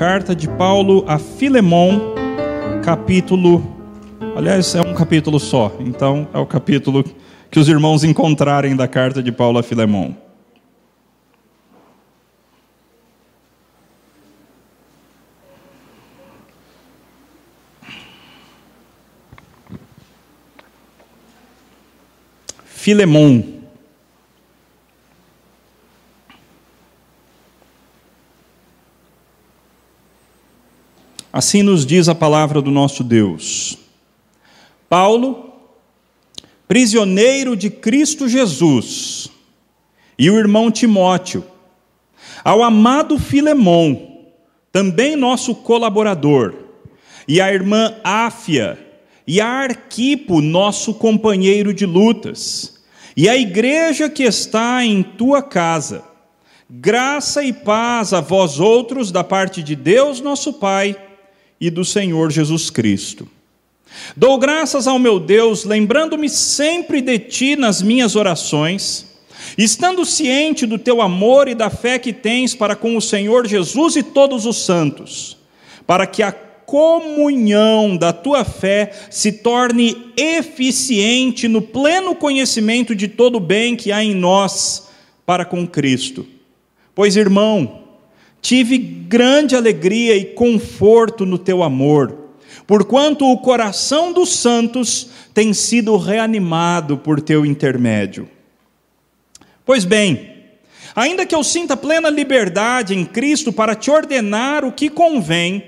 Carta de Paulo a Filemon, capítulo. Aliás, é um capítulo só, então é o capítulo que os irmãos encontrarem da carta de Paulo a Filemon. Filemon. Assim nos diz a palavra do nosso Deus. Paulo, prisioneiro de Cristo Jesus, e o irmão Timóteo, ao amado Filemon, também nosso colaborador, e a irmã Áfia, e a Arquipo, nosso companheiro de lutas, e a igreja que está em tua casa. Graça e paz a vós outros da parte de Deus, nosso Pai e do Senhor Jesus Cristo. Dou graças ao meu Deus, lembrando-me sempre de ti nas minhas orações, estando ciente do teu amor e da fé que tens para com o Senhor Jesus e todos os santos, para que a comunhão da tua fé se torne eficiente no pleno conhecimento de todo o bem que há em nós para com Cristo. Pois, irmão, Tive grande alegria e conforto no teu amor, porquanto o coração dos santos tem sido reanimado por teu intermédio. Pois bem, ainda que eu sinta plena liberdade em Cristo para te ordenar o que convém,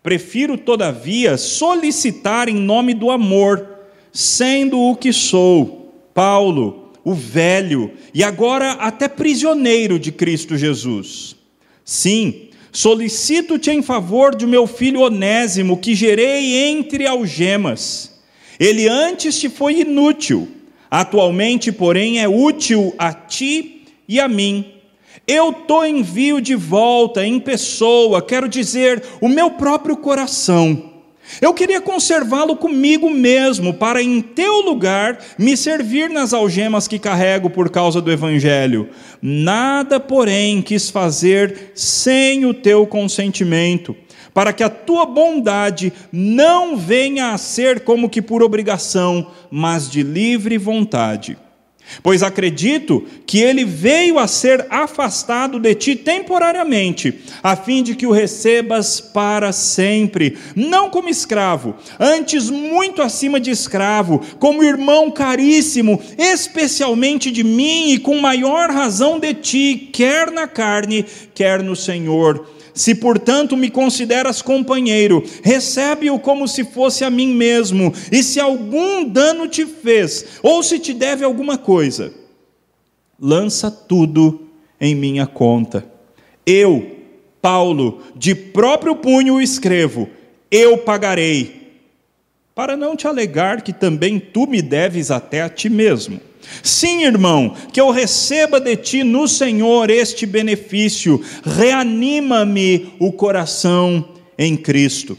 prefiro, todavia, solicitar em nome do amor, sendo o que sou, Paulo, o velho, e agora até prisioneiro de Cristo Jesus Sim, solicito-te em favor de meu filho Onésimo, que gerei entre algemas. Ele antes te foi inútil, atualmente, porém, é útil a ti e a mim. Eu te envio de volta em pessoa, quero dizer, o meu próprio coração eu queria conservá-lo comigo mesmo, para em teu lugar me servir nas algemas que carrego por causa do Evangelho. Nada, porém, quis fazer sem o teu consentimento, para que a tua bondade não venha a ser como que por obrigação, mas de livre vontade. Pois acredito que ele veio a ser afastado de ti temporariamente, a fim de que o recebas para sempre, não como escravo, antes muito acima de escravo, como irmão caríssimo, especialmente de mim e com maior razão de ti, quer na carne, quer no Senhor se, portanto, me consideras companheiro, recebe-o como se fosse a mim mesmo, e se algum dano te fez, ou se te deve alguma coisa, lança tudo em minha conta. Eu, Paulo, de próprio punho escrevo: eu pagarei, para não te alegar que também tu me deves até a ti mesmo. Sim, irmão, que eu receba de ti no Senhor este benefício, reanima-me o coração em Cristo.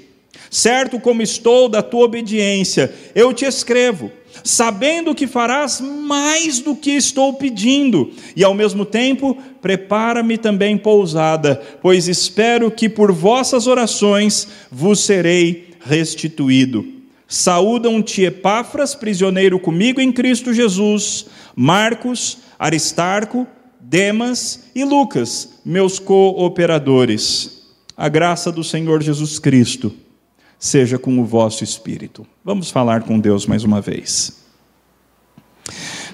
Certo como estou da tua obediência, eu te escrevo, sabendo que farás mais do que estou pedindo, e ao mesmo tempo prepara-me também pousada, pois espero que por vossas orações vos serei restituído. Saúdam-te Epáfras, prisioneiro comigo em Cristo Jesus, Marcos, Aristarco, Demas e Lucas, meus cooperadores. A graça do Senhor Jesus Cristo seja com o vosso espírito. Vamos falar com Deus mais uma vez.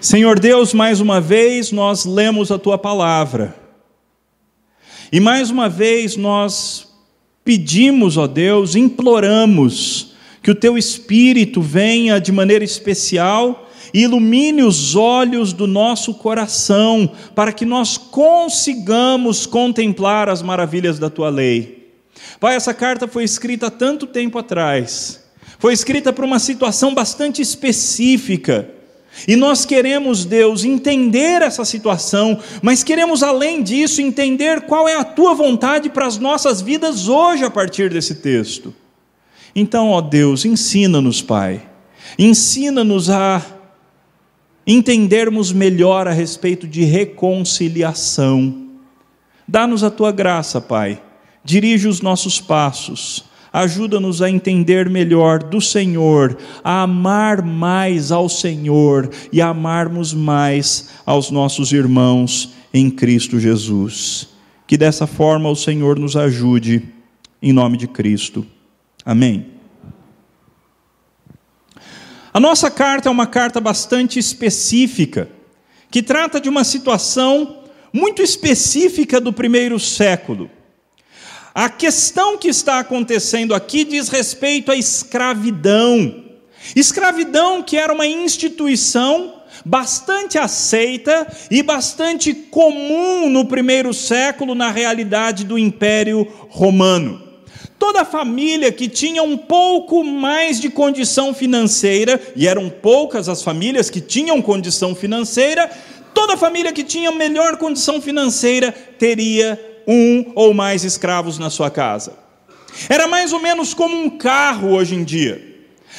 Senhor Deus, mais uma vez nós lemos a tua palavra. E mais uma vez nós pedimos, ó Deus, imploramos que o teu espírito venha de maneira especial e ilumine os olhos do nosso coração, para que nós consigamos contemplar as maravilhas da tua lei. Pai, essa carta foi escrita há tanto tempo atrás, foi escrita para uma situação bastante específica. E nós queremos, Deus, entender essa situação, mas queremos, além disso, entender qual é a tua vontade para as nossas vidas hoje a partir desse texto. Então, ó Deus, ensina-nos, Pai, ensina-nos a entendermos melhor a respeito de reconciliação. Dá-nos a tua graça, Pai, dirige os nossos passos, ajuda-nos a entender melhor do Senhor, a amar mais ao Senhor e a amarmos mais aos nossos irmãos em Cristo Jesus. Que dessa forma o Senhor nos ajude, em nome de Cristo. Amém. A nossa carta é uma carta bastante específica, que trata de uma situação muito específica do primeiro século. A questão que está acontecendo aqui diz respeito à escravidão. Escravidão que era uma instituição bastante aceita e bastante comum no primeiro século na realidade do Império Romano. Toda família que tinha um pouco mais de condição financeira, e eram poucas as famílias que tinham condição financeira, toda família que tinha melhor condição financeira teria um ou mais escravos na sua casa. Era mais ou menos como um carro hoje em dia.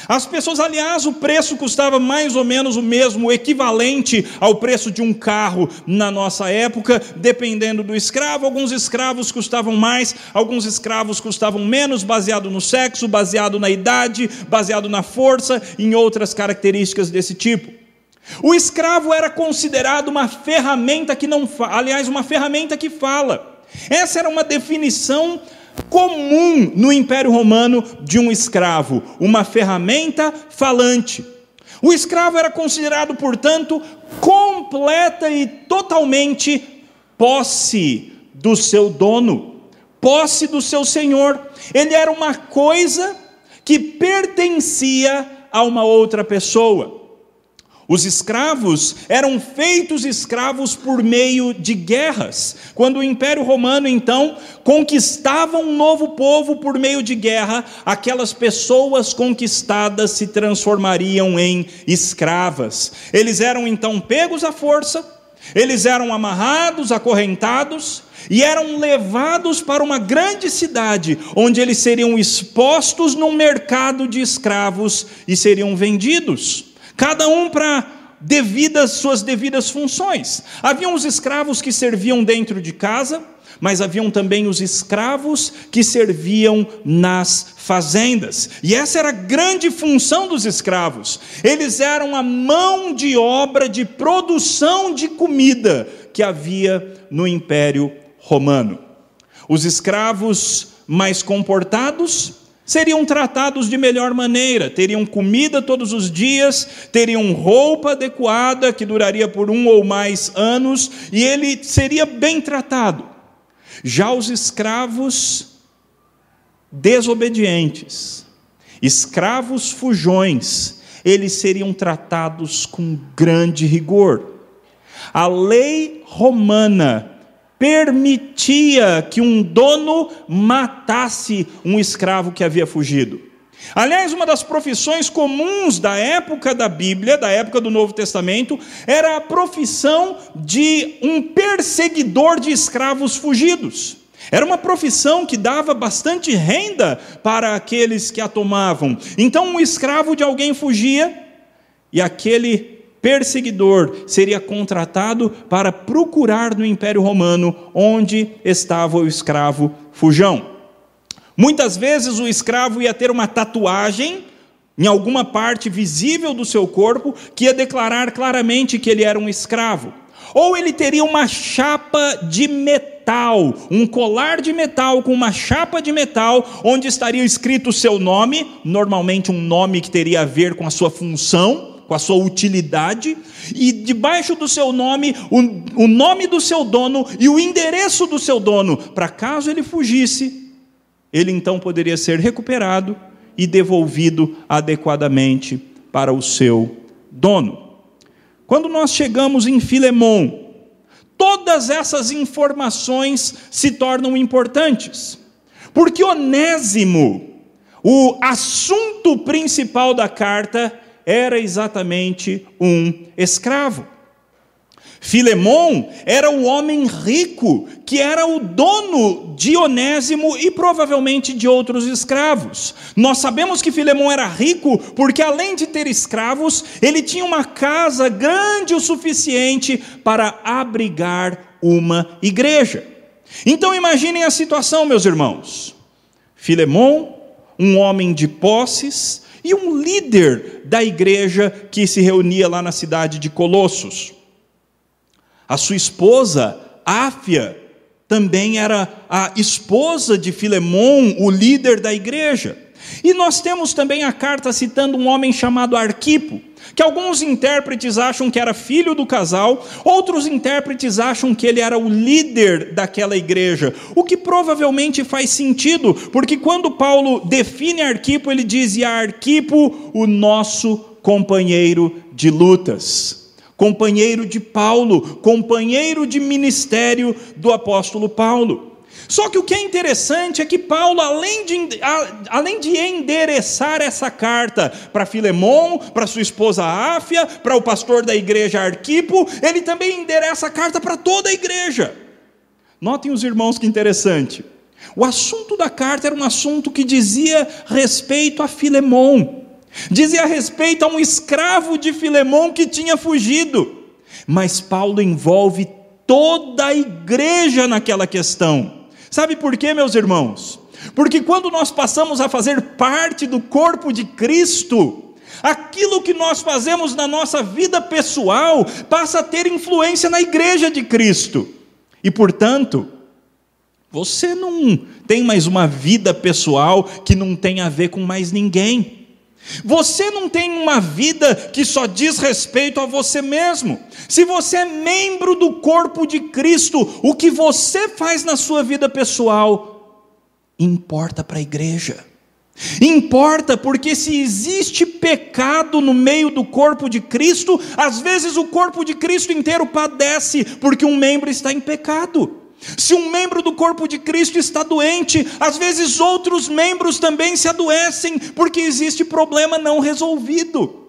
As pessoas, aliás, o preço custava mais ou menos o mesmo, o equivalente ao preço de um carro na nossa época, dependendo do escravo. Alguns escravos custavam mais, alguns escravos custavam menos, baseado no sexo, baseado na idade, baseado na força, em outras características desse tipo. O escravo era considerado uma ferramenta que não, aliás, uma ferramenta que fala. Essa era uma definição comum no Império Romano de um escravo, uma ferramenta falante. O escravo era considerado, portanto, completa e totalmente posse do seu dono, posse do seu senhor. Ele era uma coisa que pertencia a uma outra pessoa. Os escravos eram feitos escravos por meio de guerras. Quando o Império Romano, então, conquistava um novo povo por meio de guerra, aquelas pessoas conquistadas se transformariam em escravas. Eles eram então pegos à força, eles eram amarrados, acorrentados, e eram levados para uma grande cidade, onde eles seriam expostos num mercado de escravos e seriam vendidos cada um para devidas suas devidas funções. Haviam os escravos que serviam dentro de casa, mas haviam também os escravos que serviam nas fazendas. E essa era a grande função dos escravos. Eles eram a mão de obra de produção de comida que havia no Império Romano. Os escravos mais comportados seriam tratados de melhor maneira, teriam comida todos os dias, teriam roupa adequada que duraria por um ou mais anos, e ele seria bem tratado. Já os escravos desobedientes, escravos fujões, eles seriam tratados com grande rigor. A lei romana permitia que um dono matasse um escravo que havia fugido. Aliás, uma das profissões comuns da época da Bíblia, da época do Novo Testamento, era a profissão de um perseguidor de escravos fugidos. Era uma profissão que dava bastante renda para aqueles que a tomavam. Então, um escravo de alguém fugia e aquele perseguidor seria contratado para procurar no Império Romano onde estava o escravo fujão. Muitas vezes o escravo ia ter uma tatuagem em alguma parte visível do seu corpo que ia declarar claramente que ele era um escravo. Ou ele teria uma chapa de metal, um colar de metal com uma chapa de metal, onde estaria escrito o seu nome, normalmente um nome que teria a ver com a sua função com a sua utilidade, e debaixo do seu nome, o, o nome do seu dono e o endereço do seu dono, para caso ele fugisse, ele então poderia ser recuperado e devolvido adequadamente para o seu dono. Quando nós chegamos em Filemão, todas essas informações se tornam importantes, porque Onésimo, o assunto principal da carta, era exatamente um escravo. Filemão era o homem rico, que era o dono de Onésimo e provavelmente de outros escravos. Nós sabemos que Filemão era rico porque, além de ter escravos, ele tinha uma casa grande o suficiente para abrigar uma igreja. Então imaginem a situação, meus irmãos. Filemon, um homem de posses e um líder da igreja que se reunia lá na cidade de Colossos. A sua esposa, Áfia, também era a esposa de Filemon, o líder da igreja. E nós temos também a carta citando um homem chamado Arquipo, que alguns intérpretes acham que era filho do casal, outros intérpretes acham que ele era o líder daquela igreja, o que provavelmente faz sentido, porque quando Paulo define Arquipo, ele diz: e Arquipo, o nosso companheiro de lutas companheiro de Paulo, companheiro de ministério do apóstolo Paulo. Só que o que é interessante é que Paulo, além de, além de endereçar essa carta para Filemon, para sua esposa Áfia, para o pastor da igreja Arquipo, ele também endereça a carta para toda a igreja. Notem os irmãos que interessante. O assunto da carta era um assunto que dizia respeito a Filemon. Dizia respeito a um escravo de Filemão que tinha fugido. Mas Paulo envolve toda a igreja naquela questão. Sabe por quê, meus irmãos? Porque quando nós passamos a fazer parte do corpo de Cristo, aquilo que nós fazemos na nossa vida pessoal passa a ter influência na igreja de Cristo. E portanto, você não tem mais uma vida pessoal que não tem a ver com mais ninguém. Você não tem uma vida que só diz respeito a você mesmo. Se você é membro do corpo de Cristo, o que você faz na sua vida pessoal importa para a igreja. Importa porque se existe pecado no meio do corpo de Cristo, às vezes o corpo de Cristo inteiro padece porque um membro está em pecado. Se um membro do corpo de Cristo está doente, às vezes outros membros também se adoecem, porque existe problema não resolvido.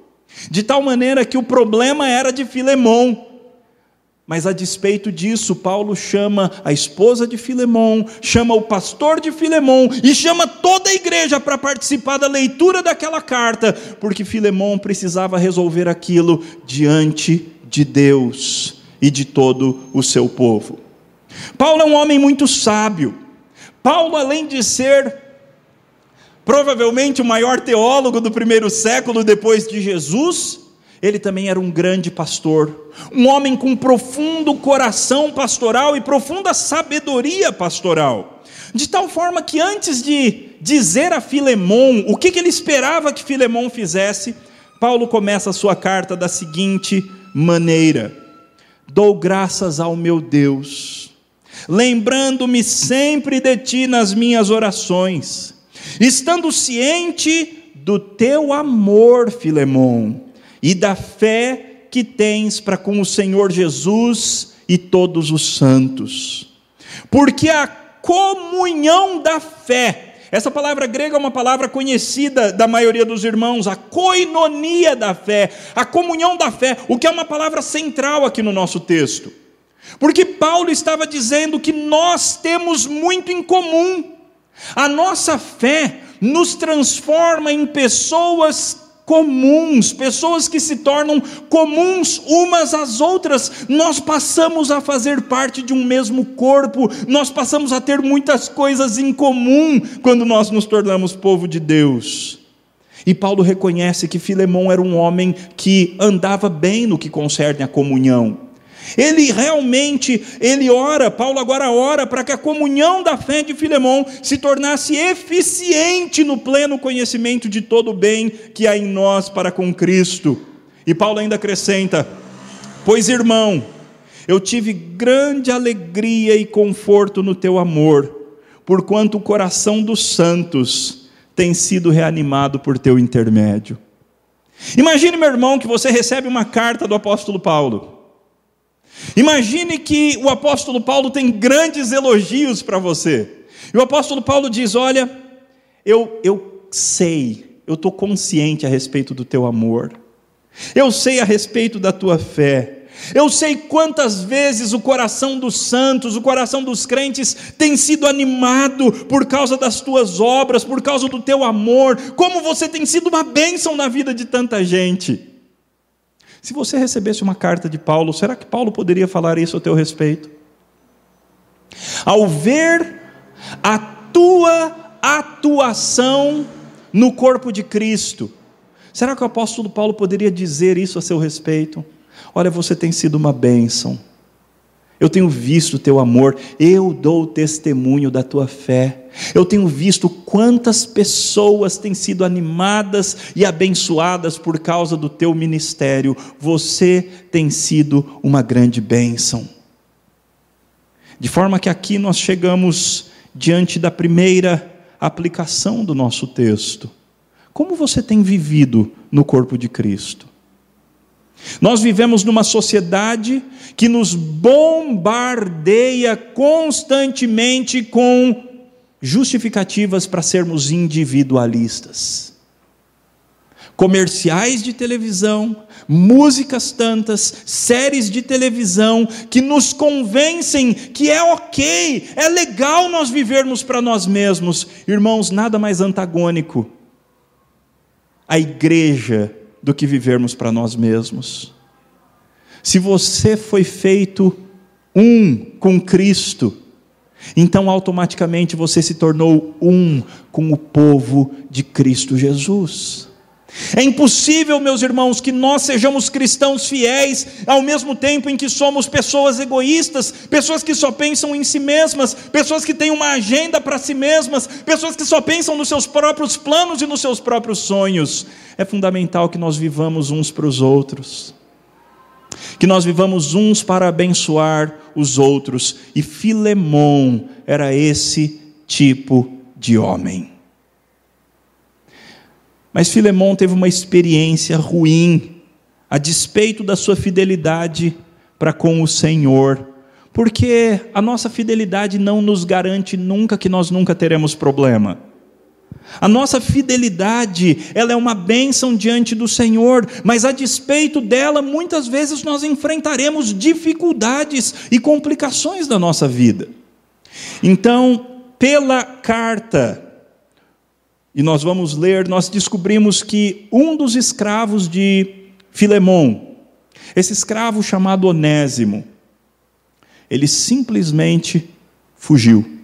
De tal maneira que o problema era de Filemão. Mas a despeito disso, Paulo chama a esposa de Filemão, chama o pastor de Filemão e chama toda a igreja para participar da leitura daquela carta, porque Filemão precisava resolver aquilo diante de Deus e de todo o seu povo. Paulo é um homem muito sábio. Paulo, além de ser provavelmente o maior teólogo do primeiro século depois de Jesus, ele também era um grande pastor, um homem com profundo coração pastoral e profunda sabedoria pastoral. De tal forma que antes de dizer a Filemão o que, ele esperava que Filemão fizesse, Paulo começa a sua carta da seguinte maneira: Dou graças ao meu Deus lembrando-me sempre de ti nas minhas orações, estando ciente do teu amor, Filemão, e da fé que tens para com o Senhor Jesus e todos os santos. Porque a comunhão da fé, essa palavra grega é uma palavra conhecida da maioria dos irmãos, a coinonia da fé, a comunhão da fé, o que é uma palavra central aqui no nosso texto. Porque Paulo estava dizendo que nós temos muito em comum. A nossa fé nos transforma em pessoas comuns, pessoas que se tornam comuns umas às outras. Nós passamos a fazer parte de um mesmo corpo, nós passamos a ter muitas coisas em comum quando nós nos tornamos povo de Deus. E Paulo reconhece que Filemão era um homem que andava bem no que concerne a comunhão. Ele realmente, ele ora, Paulo agora ora para que a comunhão da fé de Filemão se tornasse eficiente no pleno conhecimento de todo o bem que há em nós para com Cristo. E Paulo ainda acrescenta: Pois irmão, eu tive grande alegria e conforto no teu amor, porquanto o coração dos santos tem sido reanimado por teu intermédio. Imagine, meu irmão, que você recebe uma carta do apóstolo Paulo. Imagine que o apóstolo Paulo tem grandes elogios para você. E o apóstolo Paulo diz: Olha, eu, eu sei, eu estou consciente a respeito do teu amor, eu sei a respeito da tua fé. Eu sei quantas vezes o coração dos santos, o coração dos crentes tem sido animado por causa das tuas obras, por causa do teu amor, como você tem sido uma bênção na vida de tanta gente. Se você recebesse uma carta de Paulo, será que Paulo poderia falar isso a teu respeito? Ao ver a tua atuação no corpo de Cristo, será que o apóstolo Paulo poderia dizer isso a seu respeito? Olha, você tem sido uma bênção. Eu tenho visto o teu amor, eu dou testemunho da tua fé. Eu tenho visto quantas pessoas têm sido animadas e abençoadas por causa do teu ministério. Você tem sido uma grande bênção. De forma que aqui nós chegamos diante da primeira aplicação do nosso texto. Como você tem vivido no corpo de Cristo? Nós vivemos numa sociedade que nos bombardeia constantemente com justificativas para sermos individualistas. Comerciais de televisão, músicas tantas, séries de televisão que nos convencem que é ok, é legal nós vivermos para nós mesmos. Irmãos, nada mais antagônico à igreja do que vivermos para nós mesmos. Se você foi feito um com Cristo, então automaticamente você se tornou um com o povo de Cristo Jesus. É impossível, meus irmãos, que nós sejamos cristãos fiéis ao mesmo tempo em que somos pessoas egoístas, pessoas que só pensam em si mesmas, pessoas que têm uma agenda para si mesmas, pessoas que só pensam nos seus próprios planos e nos seus próprios sonhos. É fundamental que nós vivamos uns para os outros, que nós vivamos uns para abençoar os outros, e Filemão era esse tipo de homem. Mas Filemão teve uma experiência ruim, a despeito da sua fidelidade para com o Senhor, porque a nossa fidelidade não nos garante nunca que nós nunca teremos problema. A nossa fidelidade, ela é uma bênção diante do Senhor, mas a despeito dela, muitas vezes nós enfrentaremos dificuldades e complicações da nossa vida. Então, pela carta e nós vamos ler, nós descobrimos que um dos escravos de Filemão, esse escravo chamado Onésimo, ele simplesmente fugiu.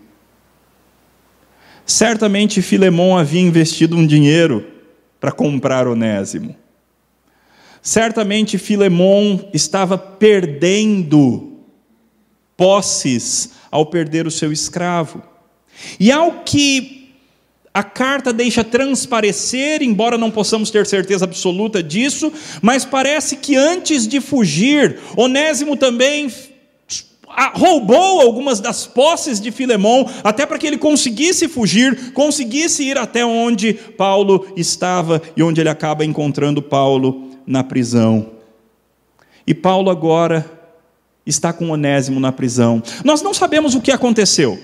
Certamente Filemão havia investido um dinheiro para comprar Onésimo. Certamente Filemão estava perdendo posses ao perder o seu escravo. E ao que a carta deixa transparecer, embora não possamos ter certeza absoluta disso, mas parece que antes de fugir, Onésimo também roubou algumas das posses de Filemão, até para que ele conseguisse fugir, conseguisse ir até onde Paulo estava e onde ele acaba encontrando Paulo na prisão. E Paulo agora está com Onésimo na prisão. Nós não sabemos o que aconteceu.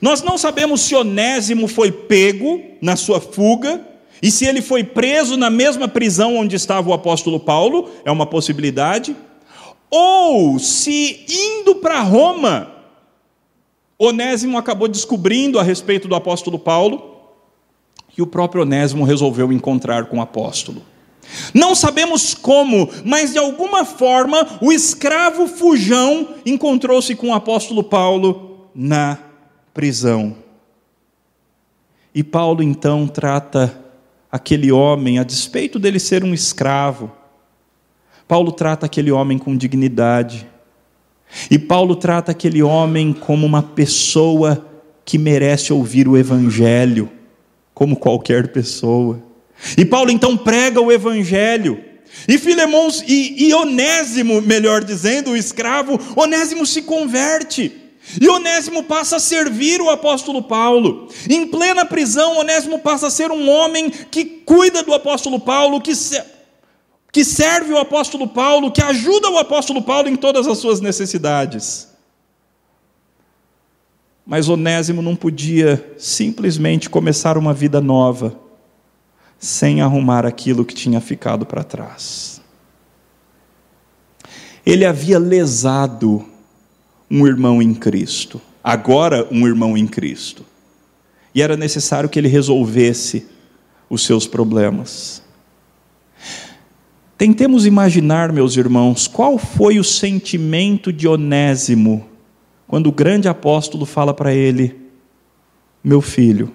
Nós não sabemos se Onésimo foi pego na sua fuga, e se ele foi preso na mesma prisão onde estava o apóstolo Paulo, é uma possibilidade, ou se indo para Roma, Onésimo acabou descobrindo a respeito do apóstolo Paulo, e o próprio Onésimo resolveu encontrar com o apóstolo. Não sabemos como, mas de alguma forma o escravo fujão encontrou-se com o apóstolo Paulo na prisão. E Paulo então trata aquele homem, a despeito dele ser um escravo, Paulo trata aquele homem com dignidade. E Paulo trata aquele homem como uma pessoa que merece ouvir o Evangelho, como qualquer pessoa. E Paulo então prega o Evangelho. E Filemons e, e Onésimo, melhor dizendo, o escravo, Onésimo se converte. E Onésimo passa a servir o apóstolo Paulo. Em plena prisão, Onésimo passa a ser um homem que cuida do apóstolo Paulo, que, se, que serve o apóstolo Paulo, que ajuda o apóstolo Paulo em todas as suas necessidades. Mas Onésimo não podia simplesmente começar uma vida nova sem arrumar aquilo que tinha ficado para trás. Ele havia lesado um irmão em Cristo, agora um irmão em Cristo. E era necessário que ele resolvesse os seus problemas. Tentemos imaginar, meus irmãos, qual foi o sentimento de Onésimo quando o grande apóstolo fala para ele: Meu filho,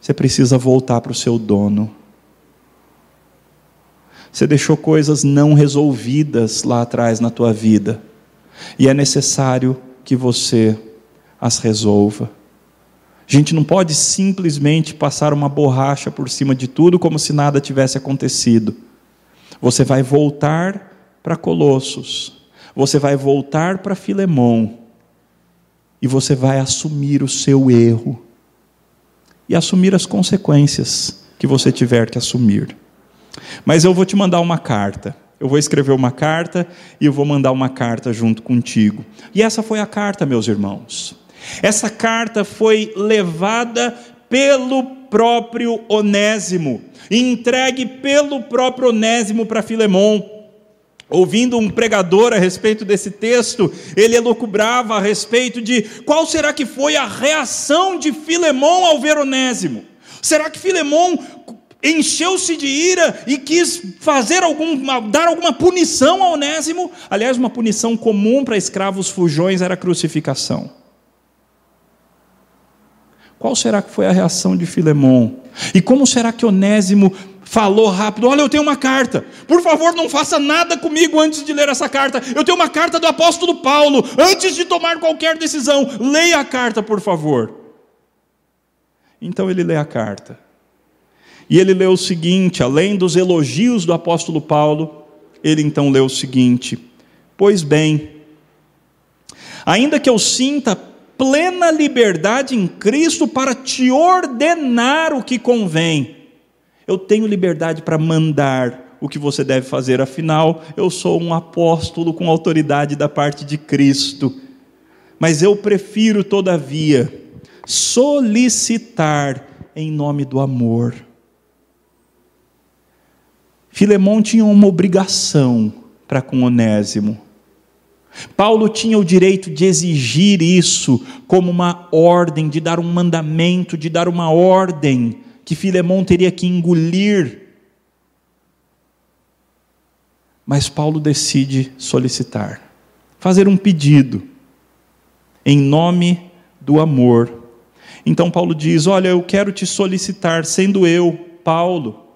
você precisa voltar para o seu dono. Você deixou coisas não resolvidas lá atrás na tua vida, e é necessário que você as resolva. A gente não pode simplesmente passar uma borracha por cima de tudo como se nada tivesse acontecido. Você vai voltar para Colossos, você vai voltar para Filemão, e você vai assumir o seu erro e assumir as consequências que você tiver que assumir. Mas eu vou te mandar uma carta. Eu vou escrever uma carta e eu vou mandar uma carta junto contigo. E essa foi a carta, meus irmãos. Essa carta foi levada pelo próprio Onésimo, entregue pelo próprio Onésimo para Filemão. Ouvindo um pregador a respeito desse texto, ele elucubrava a respeito de qual será que foi a reação de Filemão ao ver Onésimo. Será que Filemão encheu-se de ira e quis fazer algum, dar alguma punição a Onésimo? Aliás, uma punição comum para escravos fujões era a crucificação. Qual será que foi a reação de Filemão? E como será que Onésimo falou rápido: Olha, eu tenho uma carta, por favor, não faça nada comigo antes de ler essa carta. Eu tenho uma carta do apóstolo Paulo, antes de tomar qualquer decisão, leia a carta, por favor. Então ele lê a carta. E ele leu o seguinte: além dos elogios do apóstolo Paulo, ele então leu o seguinte: Pois bem, ainda que eu sinta plena liberdade em Cristo para te ordenar o que convém. Eu tenho liberdade para mandar o que você deve fazer, afinal, eu sou um apóstolo com autoridade da parte de Cristo. Mas eu prefiro, todavia, solicitar em nome do amor. Filemão tinha uma obrigação para com Onésimo Paulo tinha o direito de exigir isso como uma ordem, de dar um mandamento, de dar uma ordem que Filemão teria que engolir. Mas Paulo decide solicitar, fazer um pedido, em nome do amor. Então Paulo diz: Olha, eu quero te solicitar, sendo eu, Paulo,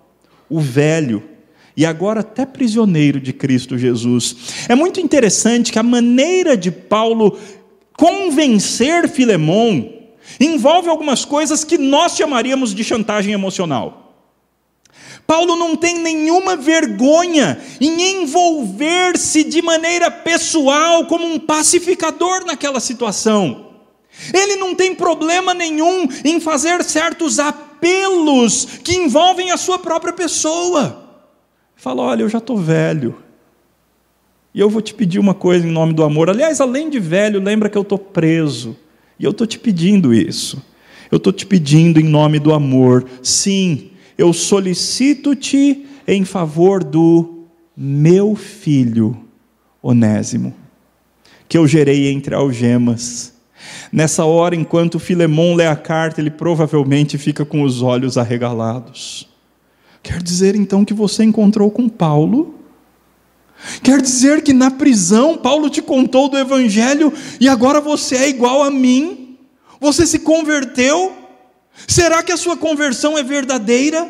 o velho, e agora até prisioneiro de Cristo Jesus. É muito interessante que a maneira de Paulo convencer Filemão envolve algumas coisas que nós chamaríamos de chantagem emocional. Paulo não tem nenhuma vergonha em envolver-se de maneira pessoal como um pacificador naquela situação. Ele não tem problema nenhum em fazer certos apelos que envolvem a sua própria pessoa. Fala: olha, eu já estou velho. E eu vou te pedir uma coisa em nome do amor. Aliás, além de velho, lembra que eu estou preso. E eu estou te pedindo isso. Eu estou te pedindo em nome do amor. Sim, eu solicito-te em favor do meu filho Onésimo, que eu gerei entre algemas. Nessa hora, enquanto Filemão lê a carta, ele provavelmente fica com os olhos arregalados. Quer dizer então que você encontrou com Paulo? Quer dizer que na prisão Paulo te contou do Evangelho e agora você é igual a mim? Você se converteu? Será que a sua conversão é verdadeira?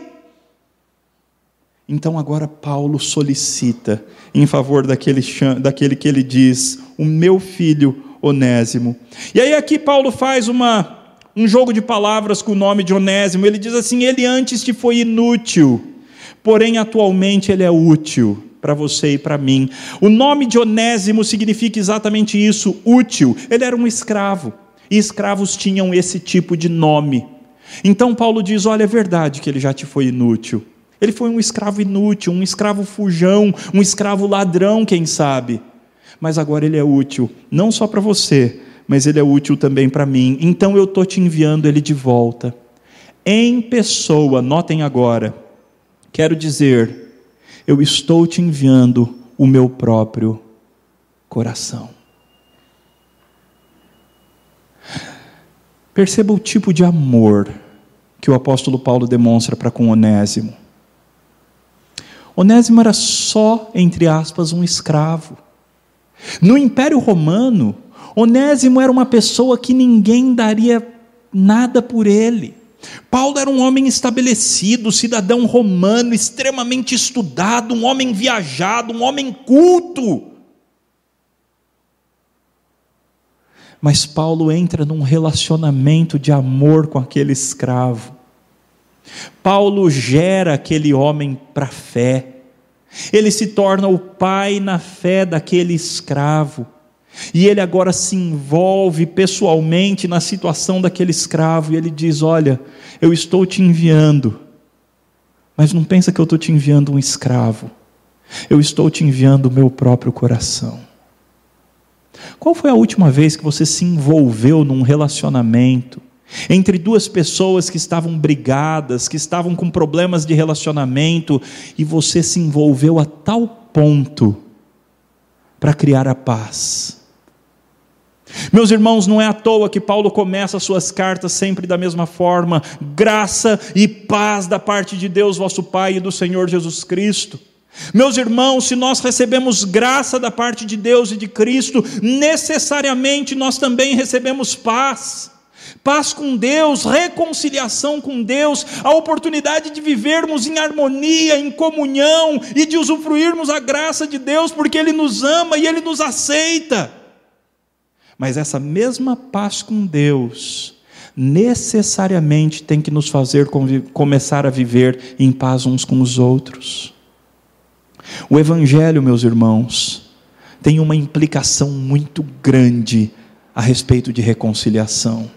Então agora Paulo solicita em favor daquele, daquele que ele diz, o meu filho Onésimo. E aí aqui Paulo faz uma um jogo de palavras com o nome de Onésimo. Ele diz assim: Ele antes te foi inútil, porém atualmente ele é útil para você e para mim. O nome de Onésimo significa exatamente isso: útil. Ele era um escravo, e escravos tinham esse tipo de nome. Então Paulo diz: Olha, é verdade que ele já te foi inútil. Ele foi um escravo inútil, um escravo fujão, um escravo ladrão, quem sabe. Mas agora ele é útil, não só para você, mas ele é útil também para mim. Então eu estou te enviando ele de volta. Em pessoa, notem agora, quero dizer, eu estou te enviando o meu próprio coração. Perceba o tipo de amor que o apóstolo Paulo demonstra para com Onésimo. Onésimo era só, entre aspas, um escravo. No Império Romano, Onésimo era uma pessoa que ninguém daria nada por ele. Paulo era um homem estabelecido, cidadão romano, extremamente estudado, um homem viajado, um homem culto. Mas Paulo entra num relacionamento de amor com aquele escravo. Paulo gera aquele homem para a fé. Ele se torna o pai na fé daquele escravo. E ele agora se envolve pessoalmente na situação daquele escravo e ele diz: Olha, eu estou te enviando, mas não pensa que eu estou te enviando um escravo, eu estou te enviando o meu próprio coração. Qual foi a última vez que você se envolveu num relacionamento entre duas pessoas que estavam brigadas, que estavam com problemas de relacionamento, e você se envolveu a tal ponto para criar a paz? Meus irmãos, não é à toa que Paulo começa as suas cartas sempre da mesma forma: graça e paz da parte de Deus, vosso Pai, e do Senhor Jesus Cristo. Meus irmãos, se nós recebemos graça da parte de Deus e de Cristo, necessariamente nós também recebemos paz. Paz com Deus, reconciliação com Deus, a oportunidade de vivermos em harmonia, em comunhão e de usufruirmos a graça de Deus, porque Ele nos ama e Ele nos aceita. Mas essa mesma paz com Deus necessariamente tem que nos fazer começar a viver em paz uns com os outros. O Evangelho, meus irmãos, tem uma implicação muito grande a respeito de reconciliação.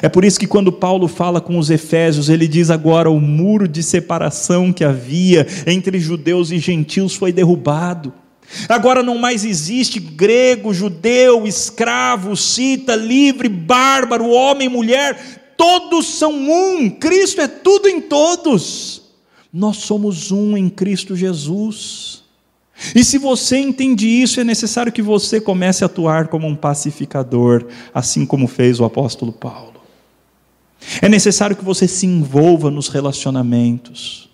É por isso que quando Paulo fala com os Efésios, ele diz agora: o muro de separação que havia entre judeus e gentios foi derrubado. Agora não mais existe grego, judeu, escravo, cita, livre, bárbaro, homem, mulher, todos são um, Cristo é tudo em todos. Nós somos um em Cristo Jesus. E se você entende isso, é necessário que você comece a atuar como um pacificador, assim como fez o apóstolo Paulo. É necessário que você se envolva nos relacionamentos.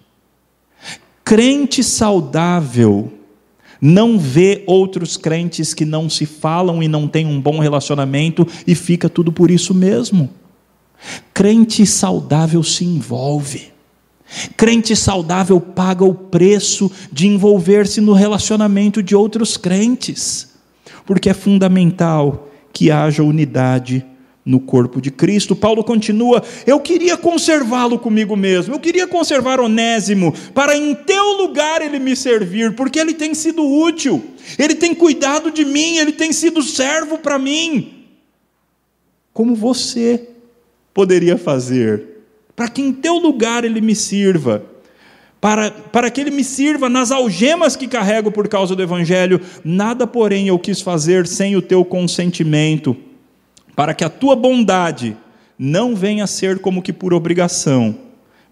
Crente saudável não vê outros crentes que não se falam e não têm um bom relacionamento e fica tudo por isso mesmo. Crente saudável se envolve. Crente saudável paga o preço de envolver-se no relacionamento de outros crentes, porque é fundamental que haja unidade no corpo de Cristo. Paulo continua: Eu queria conservá-lo comigo mesmo, eu queria conservar Onésimo, para em teu lugar ele me servir, porque ele tem sido útil, ele tem cuidado de mim, ele tem sido servo para mim. Como você poderia fazer, para que em teu lugar ele me sirva. Para, para que ele me sirva nas algemas que carrego por causa do Evangelho, nada, porém, eu quis fazer sem o teu consentimento para que a tua bondade não venha a ser como que por obrigação,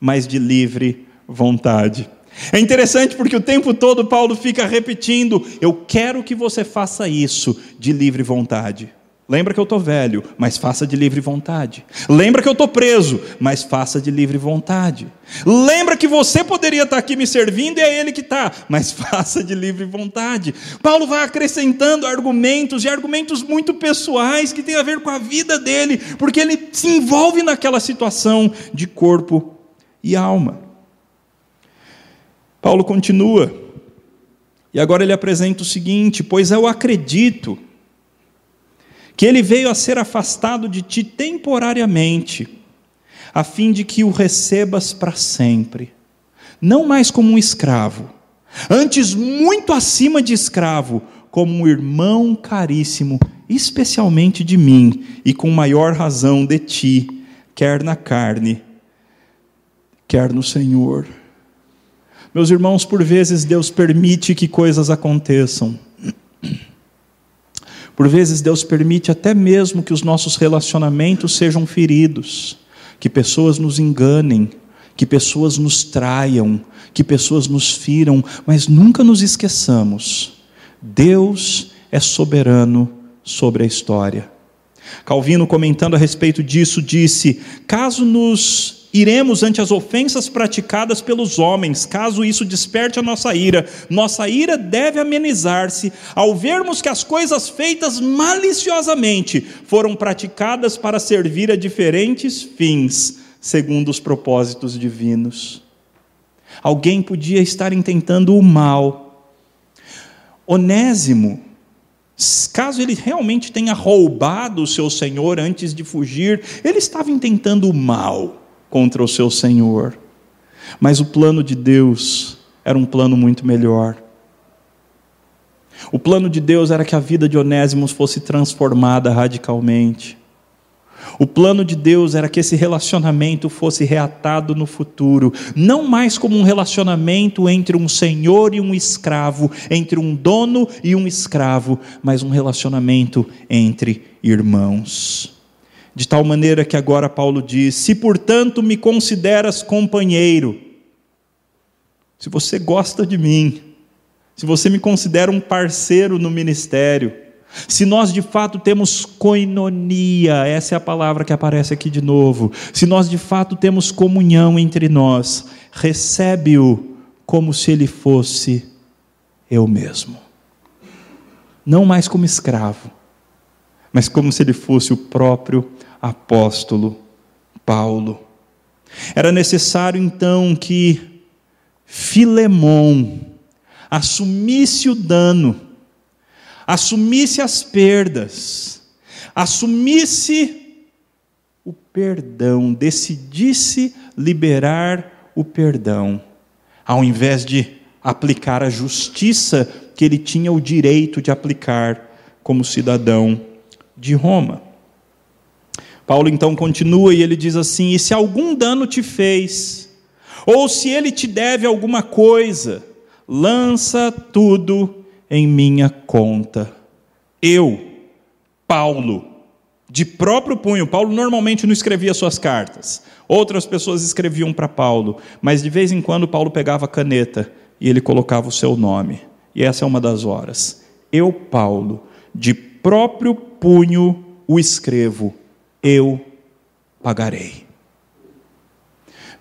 mas de livre vontade. É interessante porque o tempo todo Paulo fica repetindo: Eu quero que você faça isso de livre vontade. Lembra que eu estou velho, mas faça de livre vontade. Lembra que eu estou preso, mas faça de livre vontade. Lembra que você poderia estar aqui me servindo e é Ele que está, mas faça de livre vontade. Paulo vai acrescentando argumentos e argumentos muito pessoais que têm a ver com a vida dele, porque ele se envolve naquela situação de corpo e alma. Paulo continua, e agora ele apresenta o seguinte: Pois eu acredito que ele veio a ser afastado de ti temporariamente, a fim de que o recebas para sempre, não mais como um escravo, antes muito acima de escravo, como um irmão caríssimo, especialmente de mim, e com maior razão de ti, quer na carne, quer no Senhor. Meus irmãos, por vezes Deus permite que coisas aconteçam por vezes Deus permite até mesmo que os nossos relacionamentos sejam feridos, que pessoas nos enganem, que pessoas nos traiam, que pessoas nos firam, mas nunca nos esqueçamos: Deus é soberano sobre a história. Calvino, comentando a respeito disso, disse: caso nos Iremos ante as ofensas praticadas pelos homens, caso isso desperte a nossa ira. Nossa ira deve amenizar-se ao vermos que as coisas feitas maliciosamente foram praticadas para servir a diferentes fins, segundo os propósitos divinos. Alguém podia estar intentando o mal. Onésimo, caso ele realmente tenha roubado o seu senhor antes de fugir, ele estava intentando o mal contra o seu Senhor. Mas o plano de Deus era um plano muito melhor. O plano de Deus era que a vida de Onésimo fosse transformada radicalmente. O plano de Deus era que esse relacionamento fosse reatado no futuro, não mais como um relacionamento entre um senhor e um escravo, entre um dono e um escravo, mas um relacionamento entre irmãos. De tal maneira que agora Paulo diz: Se portanto me consideras companheiro, se você gosta de mim, se você me considera um parceiro no ministério, se nós de fato temos coinonia, essa é a palavra que aparece aqui de novo, se nós de fato temos comunhão entre nós, recebe-o como se ele fosse eu mesmo. Não mais como escravo, mas como se ele fosse o próprio apóstolo Paulo. Era necessário então que Filemão assumisse o dano, assumisse as perdas, assumisse o perdão, decidisse liberar o perdão, ao invés de aplicar a justiça que ele tinha o direito de aplicar como cidadão de Roma. Paulo então continua e ele diz assim: E se algum dano te fez, ou se ele te deve alguma coisa, lança tudo em minha conta. Eu, Paulo, de próprio punho, Paulo normalmente não escrevia suas cartas, outras pessoas escreviam para Paulo, mas de vez em quando Paulo pegava a caneta e ele colocava o seu nome, e essa é uma das horas. Eu, Paulo, de próprio punho o escrevo eu pagarei.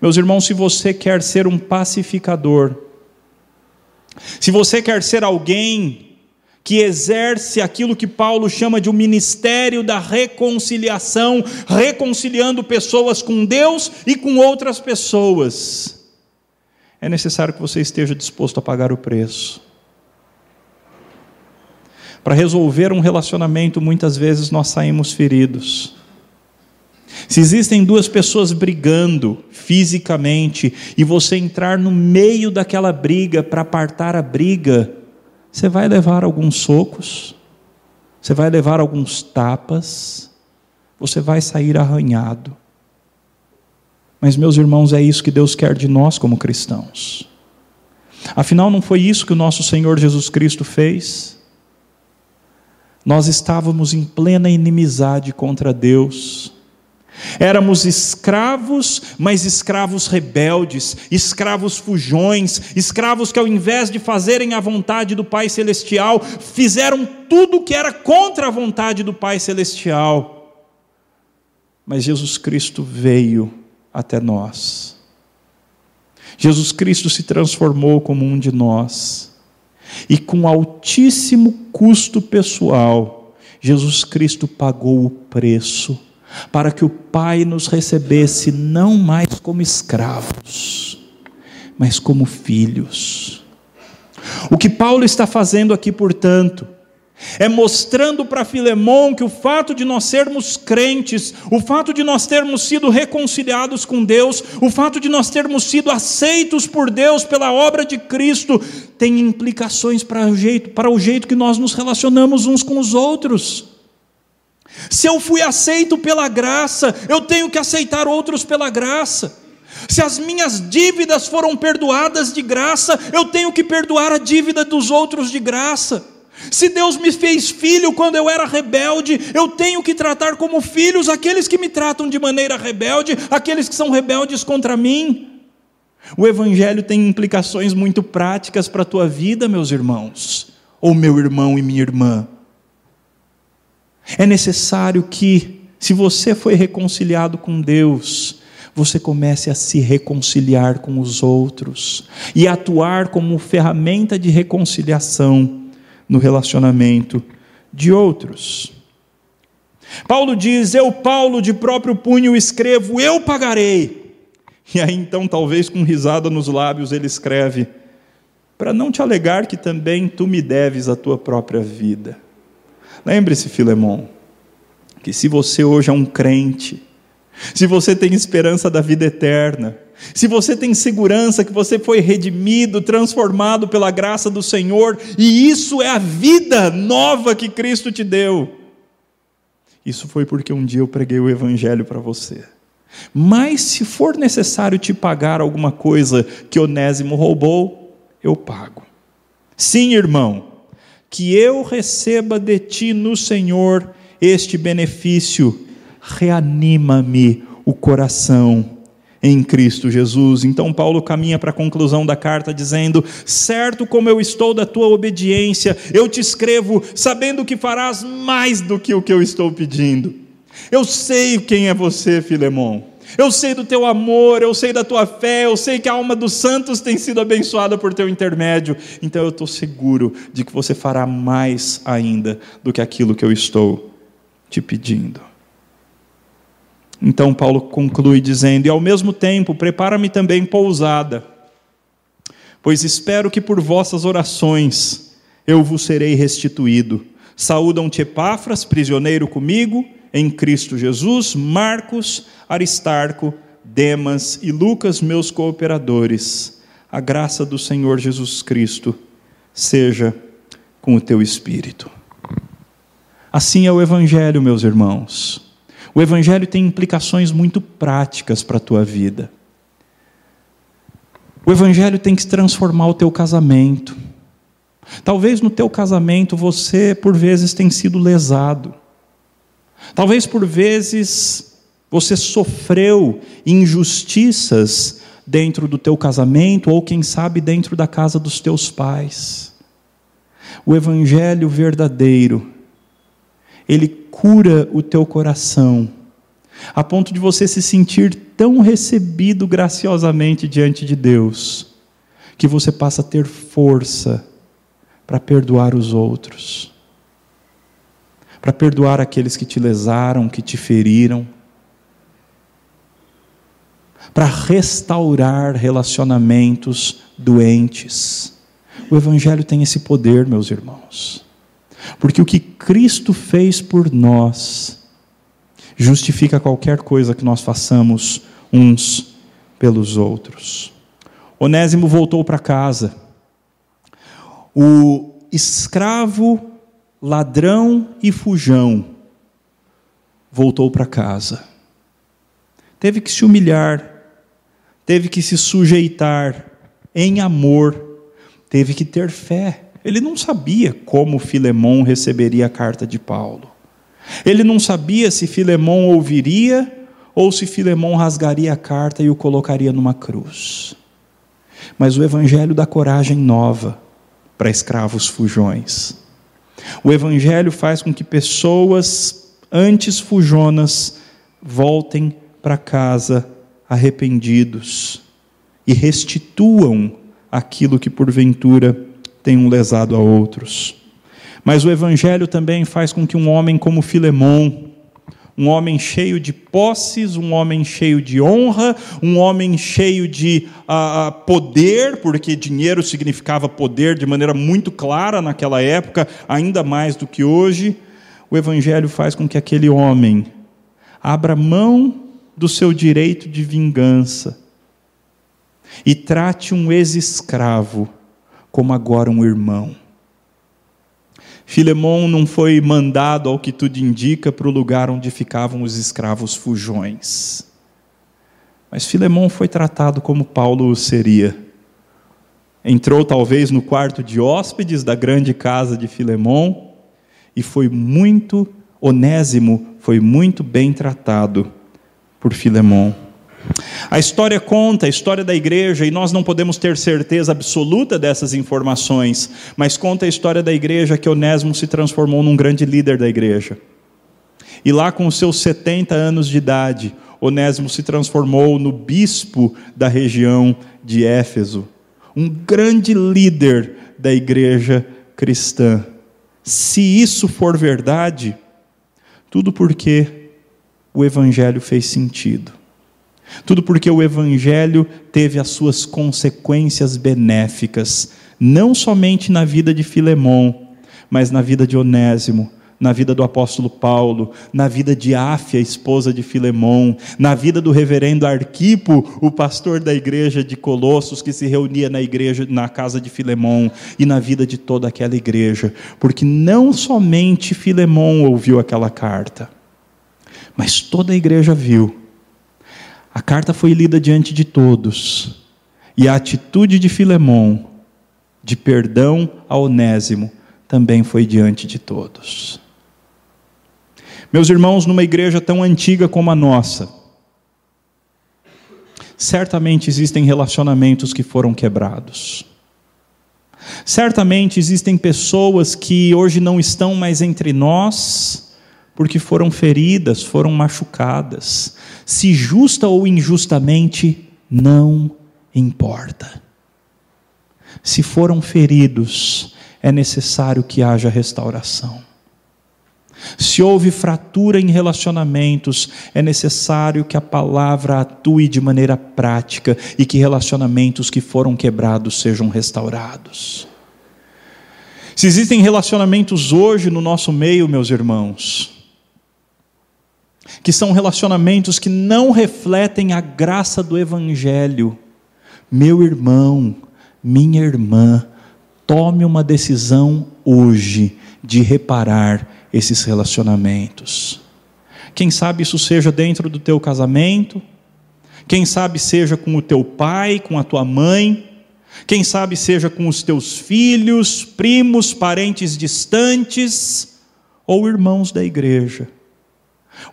Meus irmãos, se você quer ser um pacificador, se você quer ser alguém que exerce aquilo que Paulo chama de um ministério da reconciliação, reconciliando pessoas com Deus e com outras pessoas, é necessário que você esteja disposto a pagar o preço. Para resolver um relacionamento, muitas vezes nós saímos feridos. Se existem duas pessoas brigando fisicamente e você entrar no meio daquela briga para apartar a briga, você vai levar alguns socos, você vai levar alguns tapas, você vai sair arranhado. Mas, meus irmãos, é isso que Deus quer de nós como cristãos. Afinal, não foi isso que o nosso Senhor Jesus Cristo fez? Nós estávamos em plena inimizade contra Deus Éramos escravos, mas escravos rebeldes, escravos fujões, escravos que, ao invés de fazerem a vontade do Pai Celestial, fizeram tudo que era contra a vontade do Pai Celestial. Mas Jesus Cristo veio até nós. Jesus Cristo se transformou como um de nós. E com altíssimo custo pessoal, Jesus Cristo pagou o preço para que o Pai nos recebesse não mais como escravos, mas como filhos. O que Paulo está fazendo aqui, portanto, é mostrando para Filemão que o fato de nós sermos crentes, o fato de nós termos sido reconciliados com Deus, o fato de nós termos sido aceitos por Deus pela obra de Cristo, tem implicações para o jeito, para o jeito que nós nos relacionamos uns com os outros. Se eu fui aceito pela graça, eu tenho que aceitar outros pela graça. Se as minhas dívidas foram perdoadas de graça, eu tenho que perdoar a dívida dos outros de graça. Se Deus me fez filho quando eu era rebelde, eu tenho que tratar como filhos aqueles que me tratam de maneira rebelde, aqueles que são rebeldes contra mim. O Evangelho tem implicações muito práticas para a tua vida, meus irmãos, ou meu irmão e minha irmã. É necessário que, se você foi reconciliado com Deus, você comece a se reconciliar com os outros e atuar como ferramenta de reconciliação no relacionamento de outros. Paulo diz: Eu, Paulo, de próprio punho escrevo, eu pagarei. E aí então, talvez com risada nos lábios, ele escreve: Para não te alegar que também tu me deves a tua própria vida. Lembre-se, Filemão, que se você hoje é um crente, se você tem esperança da vida eterna, se você tem segurança que você foi redimido, transformado pela graça do Senhor, e isso é a vida nova que Cristo te deu, isso foi porque um dia eu preguei o Evangelho para você. Mas se for necessário te pagar alguma coisa que Onésimo roubou, eu pago. Sim, irmão, que eu receba de ti no Senhor este benefício, reanima-me o coração em Cristo Jesus. Então, Paulo caminha para a conclusão da carta dizendo: Certo como eu estou da tua obediência, eu te escrevo, sabendo que farás mais do que o que eu estou pedindo. Eu sei quem é você, Filemão. Eu sei do teu amor, eu sei da tua fé, eu sei que a alma dos santos tem sido abençoada por teu intermédio. Então eu estou seguro de que você fará mais ainda do que aquilo que eu estou te pedindo. Então Paulo conclui dizendo: E ao mesmo tempo, prepara-me também pousada, pois espero que por vossas orações eu vos serei restituído. Saúdam-te Epáfras, prisioneiro comigo, em Cristo Jesus, Marcos, Aristarco, Demas e Lucas, meus cooperadores. A graça do Senhor Jesus Cristo seja com o teu espírito. Assim é o Evangelho, meus irmãos. O Evangelho tem implicações muito práticas para a tua vida. O Evangelho tem que transformar o teu casamento. Talvez no teu casamento você, por vezes, tenha sido lesado. Talvez, por vezes, você sofreu injustiças dentro do teu casamento, ou quem sabe dentro da casa dos teus pais. O Evangelho verdadeiro ele cura o teu coração, a ponto de você se sentir tão recebido graciosamente diante de Deus, que você passa a ter força para perdoar os outros, para perdoar aqueles que te lesaram, que te feriram, para restaurar relacionamentos doentes. O Evangelho tem esse poder, meus irmãos. Porque o que Cristo fez por nós justifica qualquer coisa que nós façamos uns pelos outros. Onésimo voltou para casa. O escravo, ladrão e fujão voltou para casa. Teve que se humilhar, teve que se sujeitar em amor, teve que ter fé. Ele não sabia como Filemão receberia a carta de Paulo. Ele não sabia se Filemão ouviria ou se Filemão rasgaria a carta e o colocaria numa cruz. Mas o Evangelho dá coragem nova para escravos fujões. O Evangelho faz com que pessoas antes fujonas voltem para casa arrependidos e restituam aquilo que porventura tenham lesado a outros. Mas o Evangelho também faz com que um homem como Filemão, um homem cheio de posses, um homem cheio de honra, um homem cheio de uh, poder, porque dinheiro significava poder de maneira muito clara naquela época, ainda mais do que hoje. O Evangelho faz com que aquele homem abra mão do seu direito de vingança e trate um ex-escravo como agora um irmão. Filemão não foi mandado, ao que tudo indica, para o lugar onde ficavam os escravos fujões. Mas Filemão foi tratado como Paulo seria. Entrou talvez no quarto de hóspedes da grande casa de Filemão e foi muito, Onésimo foi muito bem tratado por Filemão. A história conta, a história da igreja, e nós não podemos ter certeza absoluta dessas informações, mas conta a história da igreja que Onésimo se transformou num grande líder da igreja. E lá com os seus 70 anos de idade, Onésimo se transformou no bispo da região de Éfeso, um grande líder da igreja cristã. Se isso for verdade, tudo porque o Evangelho fez sentido. Tudo porque o Evangelho teve as suas consequências benéficas, não somente na vida de Filemão, mas na vida de Onésimo, na vida do apóstolo Paulo, na vida de Áfia, esposa de Filemão, na vida do reverendo Arquipo, o pastor da igreja de Colossos, que se reunia na igreja, na casa de Filemão, e na vida de toda aquela igreja, porque não somente Filemão ouviu aquela carta, mas toda a igreja viu. A carta foi lida diante de todos, e a atitude de Filemão, de perdão a Onésimo, também foi diante de todos. Meus irmãos, numa igreja tão antiga como a nossa, certamente existem relacionamentos que foram quebrados. Certamente existem pessoas que hoje não estão mais entre nós, porque foram feridas, foram machucadas. Se justa ou injustamente, não importa. Se foram feridos, é necessário que haja restauração. Se houve fratura em relacionamentos, é necessário que a palavra atue de maneira prática e que relacionamentos que foram quebrados sejam restaurados. Se existem relacionamentos hoje no nosso meio, meus irmãos, que são relacionamentos que não refletem a graça do Evangelho, meu irmão, minha irmã, tome uma decisão hoje de reparar esses relacionamentos. Quem sabe isso seja dentro do teu casamento, quem sabe seja com o teu pai, com a tua mãe, quem sabe seja com os teus filhos, primos, parentes distantes ou irmãos da igreja.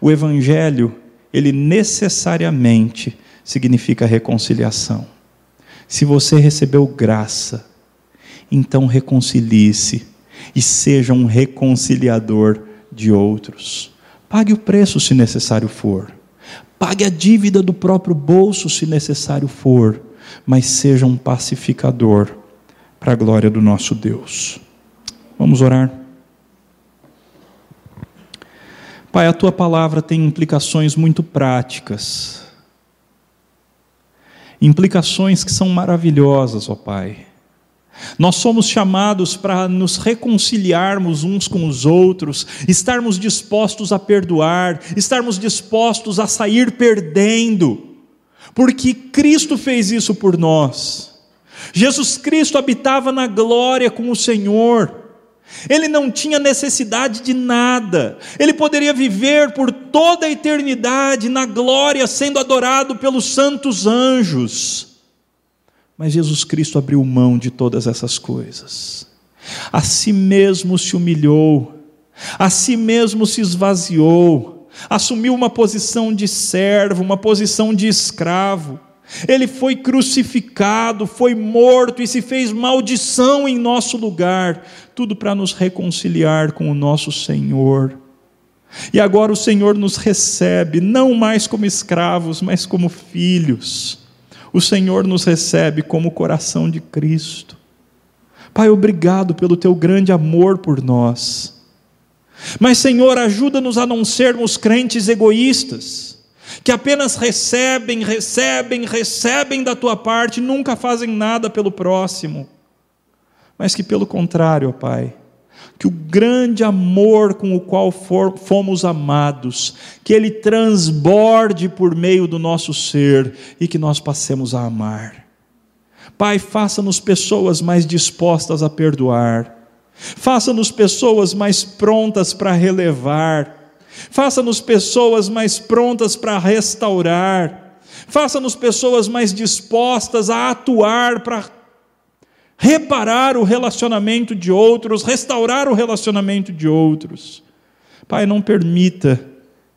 O evangelho, ele necessariamente significa reconciliação. Se você recebeu graça, então reconcilie-se e seja um reconciliador de outros. Pague o preço se necessário for. Pague a dívida do próprio bolso se necessário for, mas seja um pacificador para a glória do nosso Deus. Vamos orar. Pai, a tua palavra tem implicações muito práticas. Implicações que são maravilhosas, ó Pai. Nós somos chamados para nos reconciliarmos uns com os outros, estarmos dispostos a perdoar, estarmos dispostos a sair perdendo, porque Cristo fez isso por nós. Jesus Cristo habitava na glória com o Senhor. Ele não tinha necessidade de nada, ele poderia viver por toda a eternidade na glória, sendo adorado pelos santos anjos. Mas Jesus Cristo abriu mão de todas essas coisas. A si mesmo se humilhou, a si mesmo se esvaziou, assumiu uma posição de servo, uma posição de escravo. Ele foi crucificado, foi morto e se fez maldição em nosso lugar, tudo para nos reconciliar com o nosso Senhor. E agora o Senhor nos recebe, não mais como escravos, mas como filhos o Senhor nos recebe como o coração de Cristo. Pai, obrigado pelo teu grande amor por nós. Mas, Senhor, ajuda-nos a não sermos crentes egoístas, que apenas recebem, recebem, recebem da tua parte, nunca fazem nada pelo próximo. Mas que, pelo contrário, Pai, que o grande amor com o qual for, fomos amados, que ele transborde por meio do nosso ser e que nós passemos a amar. Pai, faça-nos pessoas mais dispostas a perdoar, faça-nos pessoas mais prontas para relevar, faça-nos pessoas mais prontas para restaurar, faça-nos pessoas mais dispostas a atuar para reparar o relacionamento de outros, restaurar o relacionamento de outros. Pai, não permita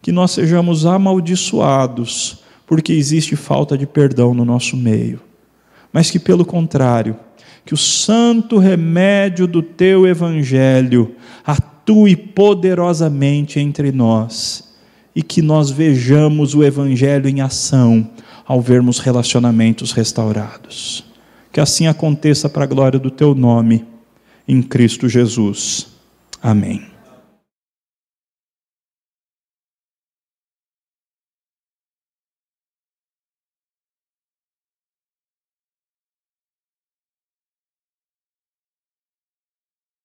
que nós sejamos amaldiçoados porque existe falta de perdão no nosso meio, mas que, pelo contrário, que o santo remédio do teu evangelho atue poderosamente entre nós e que nós vejamos o Evangelho em ação ao vermos relacionamentos restaurados. Que assim aconteça para a glória do teu nome, em Cristo Jesus. Amém.